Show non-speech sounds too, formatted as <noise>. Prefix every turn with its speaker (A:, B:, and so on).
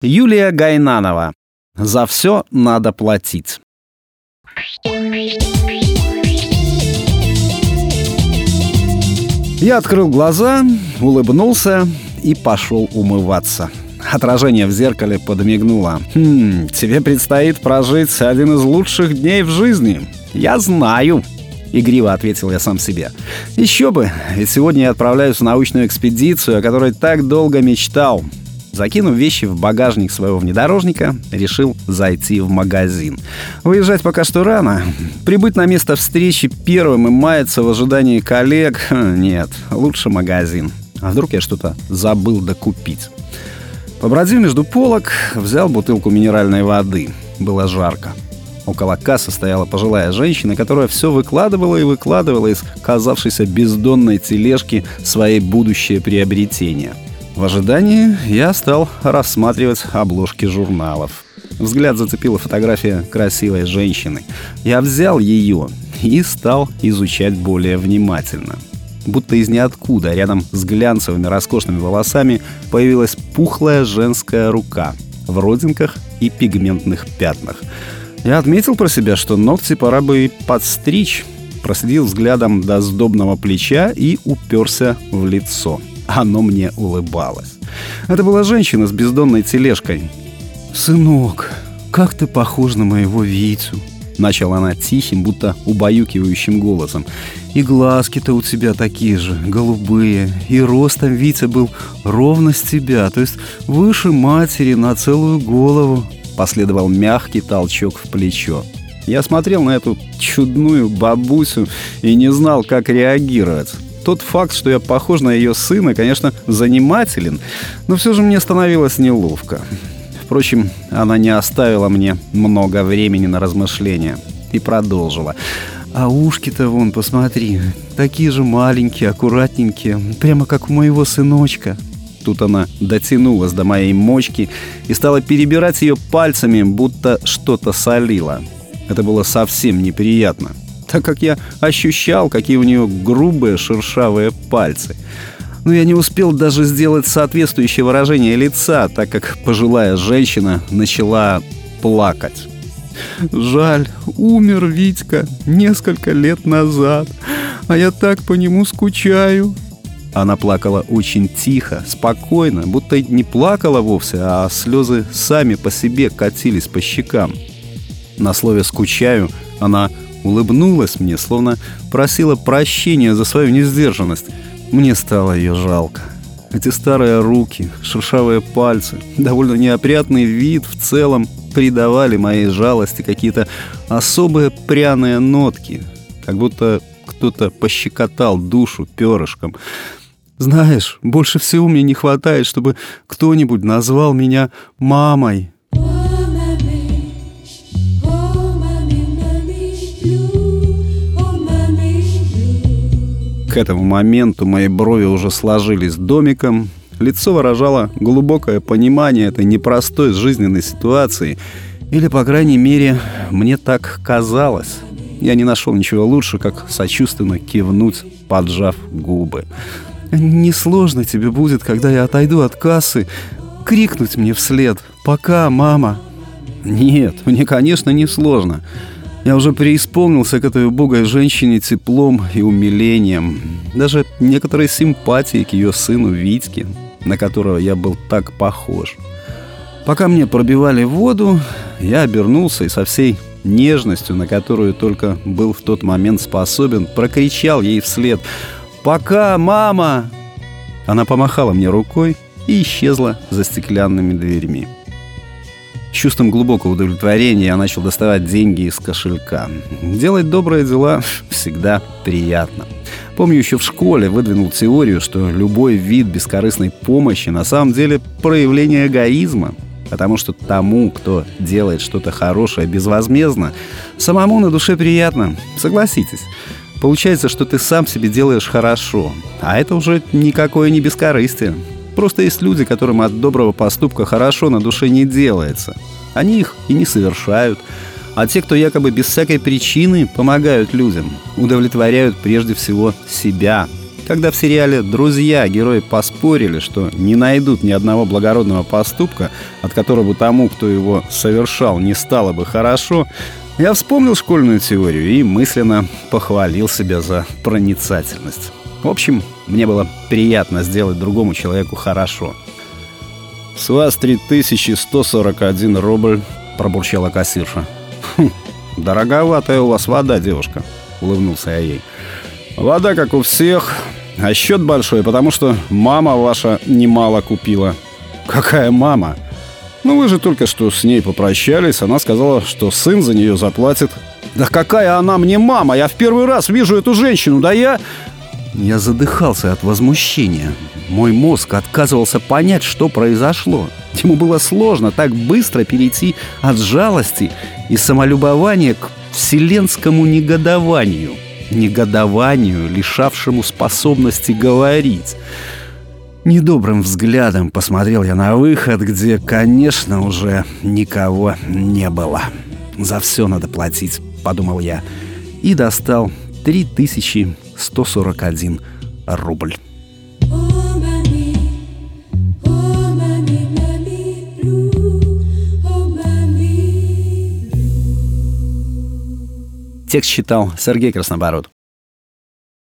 A: Юлия Гайнанова. За все надо платить. Я открыл глаза, улыбнулся и пошел умываться. Отражение в зеркале подмигнуло. «Хм, тебе предстоит прожить один из лучших дней в жизни. Я знаю!» Игриво ответил я сам себе. Еще бы, ведь сегодня я отправляюсь в научную экспедицию, о которой так долго мечтал. Закинув вещи в багажник своего внедорожника, решил зайти в магазин. Выезжать пока что рано. Прибыть на место встречи первым и маяться в ожидании коллег... Нет, лучше магазин. А вдруг я что-то забыл докупить? Побродил между полок, взял бутылку минеральной воды. Было жарко. Около кассы стояла пожилая женщина, которая все выкладывала и выкладывала из казавшейся бездонной тележки свои будущее приобретения. В ожидании я стал рассматривать обложки журналов. Взгляд зацепила фотография красивой женщины. Я взял ее и стал изучать более внимательно – будто из ниоткуда, рядом с глянцевыми роскошными волосами, появилась пухлая женская рука в родинках и пигментных пятнах. Я отметил про себя, что ногти пора бы подстричь. Проследил взглядом до сдобного плеча и уперся в лицо. Оно мне улыбалось. Это была женщина с бездонной тележкой. «Сынок, как ты похож на моего Витю!» Начала она тихим, будто убаюкивающим голосом. «И глазки-то у тебя такие же, голубые. И ростом Витя был ровно с тебя, то есть выше матери на целую голову». Последовал мягкий толчок в плечо. Я смотрел на эту чудную бабусю и не знал, как реагировать. Тот факт, что я похож на ее сына, конечно, занимателен, но все же мне становилось неловко. Впрочем, она не оставила мне много времени на размышления и продолжила. А ушки-то вон, посмотри, такие же маленькие, аккуратненькие, прямо как у моего сыночка. Тут она дотянулась до моей мочки и стала перебирать ее пальцами, будто что-то солила. Это было совсем неприятно, так как я ощущал, какие у нее грубые шершавые пальцы но я не успел даже сделать соответствующее выражение лица, так как пожилая женщина начала плакать. «Жаль, умер Витька несколько лет назад, а я так по нему скучаю». Она плакала очень тихо, спокойно, будто не плакала вовсе, а слезы сами по себе катились по щекам. На слове «скучаю» она улыбнулась мне, словно просила прощения за свою несдержанность. Мне стало ее жалко. Эти старые руки, шершавые пальцы, довольно неопрятный вид в целом придавали моей жалости какие-то особые пряные нотки, как будто кто-то пощекотал душу перышком. Знаешь, больше всего мне не хватает, чтобы кто-нибудь назвал меня мамой. Этому моменту мои брови уже сложились домиком, лицо выражало глубокое понимание этой непростой жизненной ситуации, или, по крайней мере, мне так казалось. Я не нашел ничего лучше, как сочувственно кивнуть, поджав губы. «Несложно тебе будет, когда я отойду от кассы, крикнуть мне вслед «Пока, мама!» «Нет, мне, конечно, не сложно. Я уже преисполнился к этой убогой женщине теплом и умилением. Даже некоторой симпатией к ее сыну Витьке, на которого я был так похож. Пока мне пробивали воду, я обернулся и со всей нежностью, на которую только был в тот момент способен, прокричал ей вслед «Пока, мама!» Она помахала мне рукой и исчезла за стеклянными дверьми чувством глубокого удовлетворения я начал доставать деньги из кошелька. Делать добрые дела <laughs> всегда приятно. Помню, еще в школе выдвинул теорию, что любой вид бескорыстной помощи на самом деле проявление эгоизма, потому что тому, кто делает что-то хорошее безвозмездно, самому на душе приятно, согласитесь. Получается, что ты сам себе делаешь хорошо, а это уже никакое не бескорыстие. Просто есть люди, которым от доброго поступка хорошо на душе не делается. Они их и не совершают. А те, кто якобы без всякой причины помогают людям, удовлетворяют прежде всего себя. Когда в сериале «Друзья» герои поспорили, что не найдут ни одного благородного поступка, от которого тому, кто его совершал, не стало бы хорошо, я вспомнил школьную теорию и мысленно похвалил себя за проницательность. В общем, мне было приятно сделать другому человеку хорошо. «С вас 3141 рубль», — пробурчала кассирша. «Хм, дороговатая у вас вода, девушка», — улыбнулся я ей. «Вода, как у всех, а счет большой, потому что мама ваша немало купила». «Какая мама?» «Ну вы же только что с ней попрощались. Она сказала, что сын за нее заплатит». «Да какая она мне мама? Я в первый раз вижу эту женщину, да я...» Я задыхался от возмущения. Мой мозг отказывался понять, что произошло. Ему было сложно так быстро перейти от жалости и самолюбования к вселенскому негодованию – негодованию, лишавшему способности говорить. Недобрым взглядом посмотрел я на выход, где, конечно, уже никого не было. «За все надо платить», — подумал я, и достал 3141 рубль. Текст читал Сергей Краснобород.